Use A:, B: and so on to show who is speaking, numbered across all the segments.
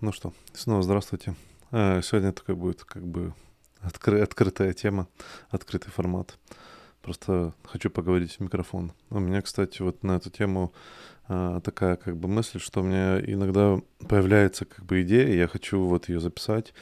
A: Ну что, снова здравствуйте. Э, сегодня такой будет как бы откры- открытая тема, открытый формат. Просто хочу поговорить в микрофон. У меня, кстати, вот на эту тему а, такая как бы мысль, что у меня иногда появляется как бы идея, я хочу вот ее записать,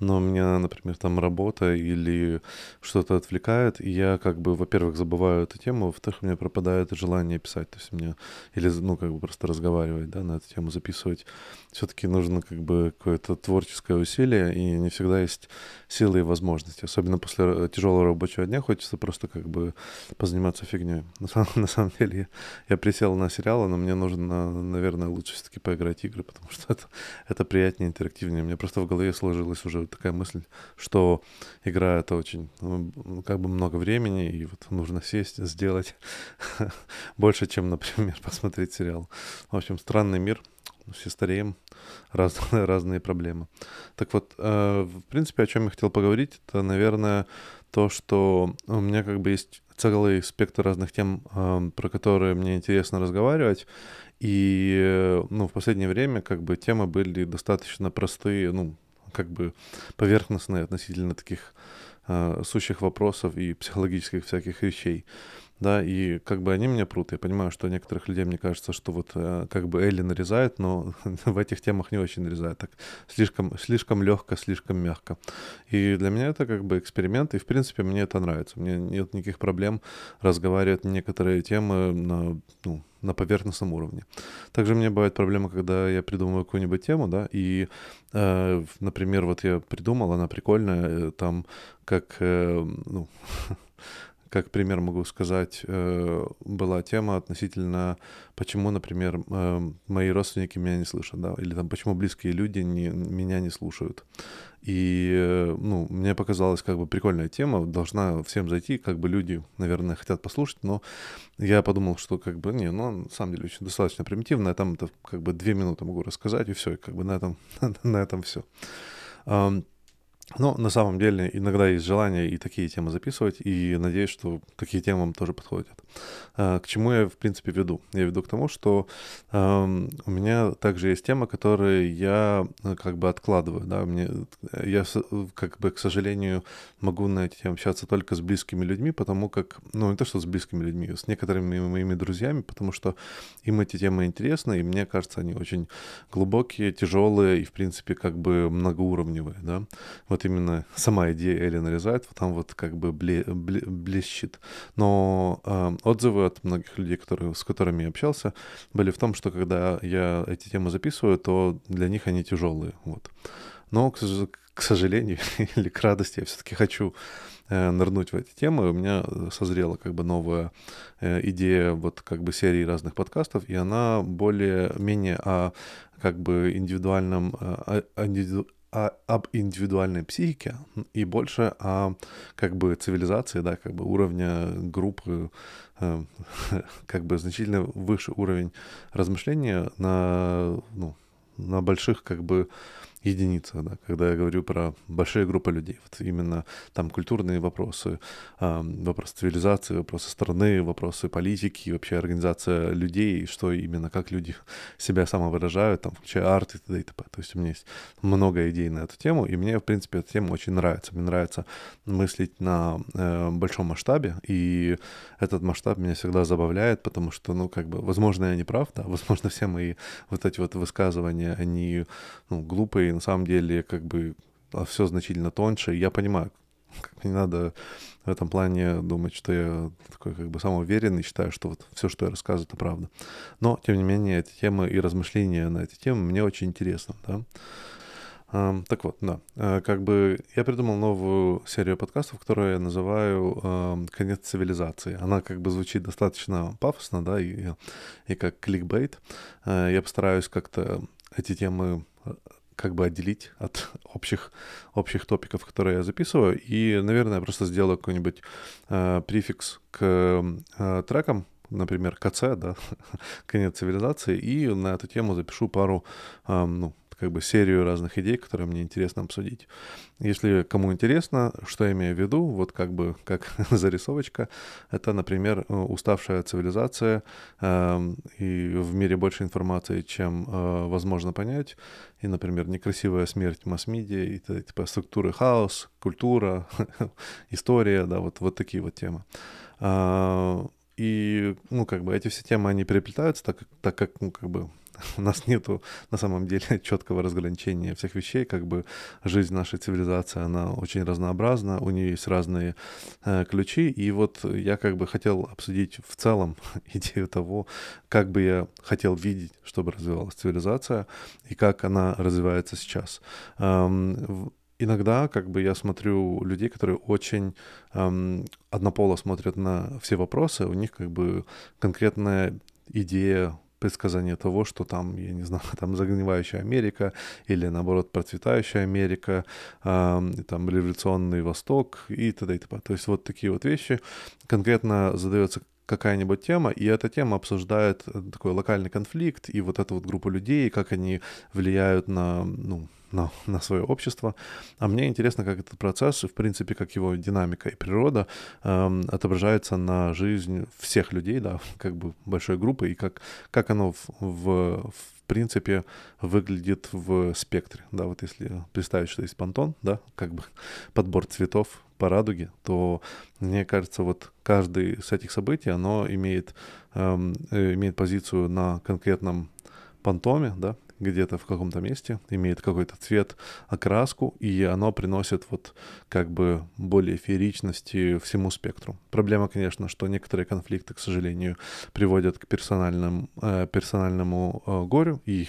A: но у меня, например, там работа или что-то отвлекает, и я как бы, во-первых, забываю эту тему, во-вторых, у меня пропадает желание писать, то есть мне, или, ну, как бы просто разговаривать, да, на эту тему записывать. Все-таки нужно как бы какое-то творческое усилие, и не всегда есть силы и возможности. Особенно после тяжелого рабочего дня хочется просто как бы позаниматься фигней. На самом, на самом деле я присел на сериалы, но мне нужно, наверное, лучше все-таки поиграть игры, потому что это, это приятнее, интерактивнее. У меня просто в голове сложилась уже такая мысль, что игра это очень, ну, как бы много времени, и вот нужно сесть, сделать больше, чем, например, посмотреть сериал. В общем, странный мир, все стареем, раз, разные проблемы. Так вот, э, в принципе, о чем я хотел поговорить, это, наверное, то, что у меня как бы есть целый спектр разных тем, э, про которые мне интересно разговаривать. И, ну, в последнее время как бы темы были достаточно простые, ну, как бы поверхностные относительно таких э, сущих вопросов и психологических всяких вещей да, и как бы они меня прут. Я понимаю, что некоторых людей, мне кажется, что вот э, как бы Элли нарезает, но в этих темах не очень нарезает. Так слишком, слишком легко, слишком мягко. И для меня это как бы эксперимент, и в принципе мне это нравится. Мне нет никаких проблем разговаривать некоторые темы на, ну, на поверхностном уровне. Также мне бывает проблема, когда я придумываю какую-нибудь тему, да, и, э, например, вот я придумал, она прикольная, э, там как, э, ну, как пример могу сказать, э, была тема относительно, почему, например, э, мои родственники меня не слышат, да, или там, почему близкие люди не, меня не слушают. И, э, ну, мне показалась как бы прикольная тема, должна всем зайти, как бы люди, наверное, хотят послушать, но я подумал, что как бы, не, ну, на самом деле очень достаточно примитивно, я там это как бы две минуты могу рассказать, и все, и как бы на этом, на этом все. Но на самом деле иногда есть желание и такие темы записывать, и надеюсь, что такие темы вам тоже подходят. А, к чему я, в принципе, веду? Я веду к тому, что э, у меня также есть темы, которые я э, как бы откладываю. Да? Мне, я, как бы, к сожалению, могу на эти темы общаться только с близкими людьми, потому как, ну, не то, что с близкими людьми, с некоторыми моими друзьями, потому что им эти темы интересны, и мне кажется, они очень глубокие, тяжелые и, в принципе, как бы многоуровневые, да вот именно сама идея Элли нарезает, вот там вот как бы бле, бле, блещет. Но э, отзывы от многих людей, которые, с которыми я общался, были в том, что когда я эти темы записываю, то для них они тяжелые. Вот. Но, к, к сожалению или к радости, я все-таки хочу э, нырнуть в эти темы. У меня созрела как бы новая э, идея вот как бы серии разных подкастов, и она более-менее о как бы индивидуальном, э, о, о, об индивидуальной психике и больше о как бы цивилизации, да, как бы уровня группы, э, как бы значительно выше уровень размышления на, ну, на больших как бы единица, да, когда я говорю про большие группы людей. Вот именно там культурные вопросы, э, вопросы цивилизации, вопросы страны, вопросы политики, вообще организация людей, что именно, как люди себя самовыражают, там, включая арт и т.д. и т.п. То есть у меня есть много идей на эту тему, и мне, в принципе, эта тема очень нравится. Мне нравится мыслить на э, большом масштабе, и этот масштаб меня всегда забавляет, потому что, ну, как бы, возможно, я не прав, да, возможно, все мои вот эти вот высказывания, они, ну, глупые, на самом деле как бы а, все значительно тоньше. Я понимаю, как не надо в этом плане думать, что я такой как бы самоуверенный, считаю, что вот все, что я рассказываю, это правда. Но, тем не менее, эти темы и размышления на эти темы мне очень интересны, да. Так вот, да, uh, как бы я придумал новую серию подкастов, которую я называю uh, «Конец цивилизации». Она как бы звучит достаточно пафосно, да, и, и как кликбейт. Uh, я постараюсь как-то эти темы как бы отделить от общих, общих топиков, которые я записываю. И, наверное, я просто сделаю какой-нибудь э, префикс к э, трекам, например, КЦ, да, конец цивилизации, и на эту тему запишу пару, э, ну, как бы серию разных идей, которые мне интересно обсудить. Если кому интересно, что я имею в виду, вот как бы как зарисовочка, это, например, э, уставшая цивилизация, э, и в мире больше информации, чем э, возможно понять, и, например, некрасивая смерть масс-медиа, и типа структуры хаос, культура, история, да, вот, вот такие вот темы. А, и, ну, как бы эти все темы, они переплетаются, так, так как, ну, как бы у нас нету на самом деле четкого разграничения всех вещей, как бы жизнь нашей цивилизации, она очень разнообразна, у нее есть разные э, ключи, и вот я как бы хотел обсудить в целом идею того, как бы я хотел видеть, чтобы развивалась цивилизация, и как она развивается сейчас. Эм, иногда как бы я смотрю людей, которые очень эм, однополо смотрят на все вопросы, у них как бы конкретная идея предсказания того, что там, я не знаю, там загнивающая Америка или, наоборот, процветающая Америка, э, там революционный Восток и т.д. и т.п. То есть вот такие вот вещи. Конкретно задается какая-нибудь тема, и эта тема обсуждает такой локальный конфликт и вот эту вот группу людей, как они влияют на, ну, на, на свое общество. А мне интересно, как этот процесс, в принципе, как его динамика и природа э, отображается на жизнь всех людей, да, как бы большой группы, и как, как оно в, в, в принципе выглядит в спектре. Да, вот если представить, что есть понтон, да, как бы подбор цветов по радуге, то мне кажется, вот каждый с этих событий, оно имеет, эм, э, имеет позицию на конкретном понтоме, да, где-то в каком-то месте, имеет какой-то цвет, окраску, и оно приносит вот как бы более фееричности всему спектру. Проблема, конечно, что некоторые конфликты, к сожалению, приводят к персональным, э, персональному э, горю, и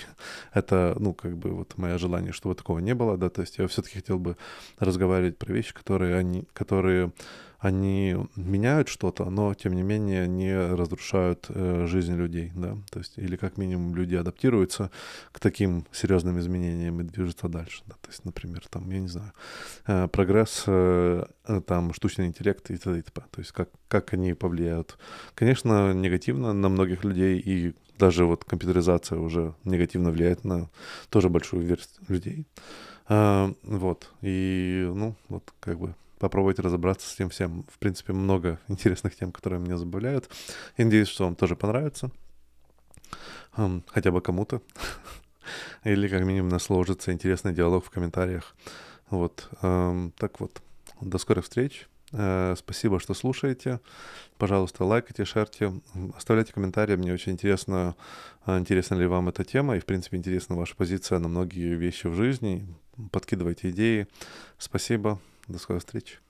A: это, ну, как бы вот мое желание, чтобы такого не было, да, то есть я все-таки хотел бы разговаривать про вещи, которые они, которые они меняют что-то, но тем не менее не разрушают э, жизнь людей, да, то есть или как минимум люди адаптируются к таким серьезным изменениям и движутся дальше, да, то есть, например, там, я не знаю, э, прогресс, э, там, штучный интеллект и т.д. и т.п., то есть как, как они повлияют, конечно, негативно на многих людей и даже вот компьютеризация уже негативно влияет на тоже большую версию людей. А, вот, и, ну, вот, как бы попробовать разобраться с тем всем. В принципе, много интересных тем, которые меня забавляют. И надеюсь, что вам тоже понравится. Хотя бы кому-то. Или как минимум нас сложится интересный диалог в комментариях. Вот. Так вот. До скорых встреч. Э, спасибо, что слушаете. Пожалуйста, лайкайте, шерьте, оставляйте комментарии. Мне очень интересно, э, интересна ли вам эта тема. И, в принципе, интересна ваша позиция на многие вещи в жизни. Подкидывайте идеи. Спасибо. До скорой встречи.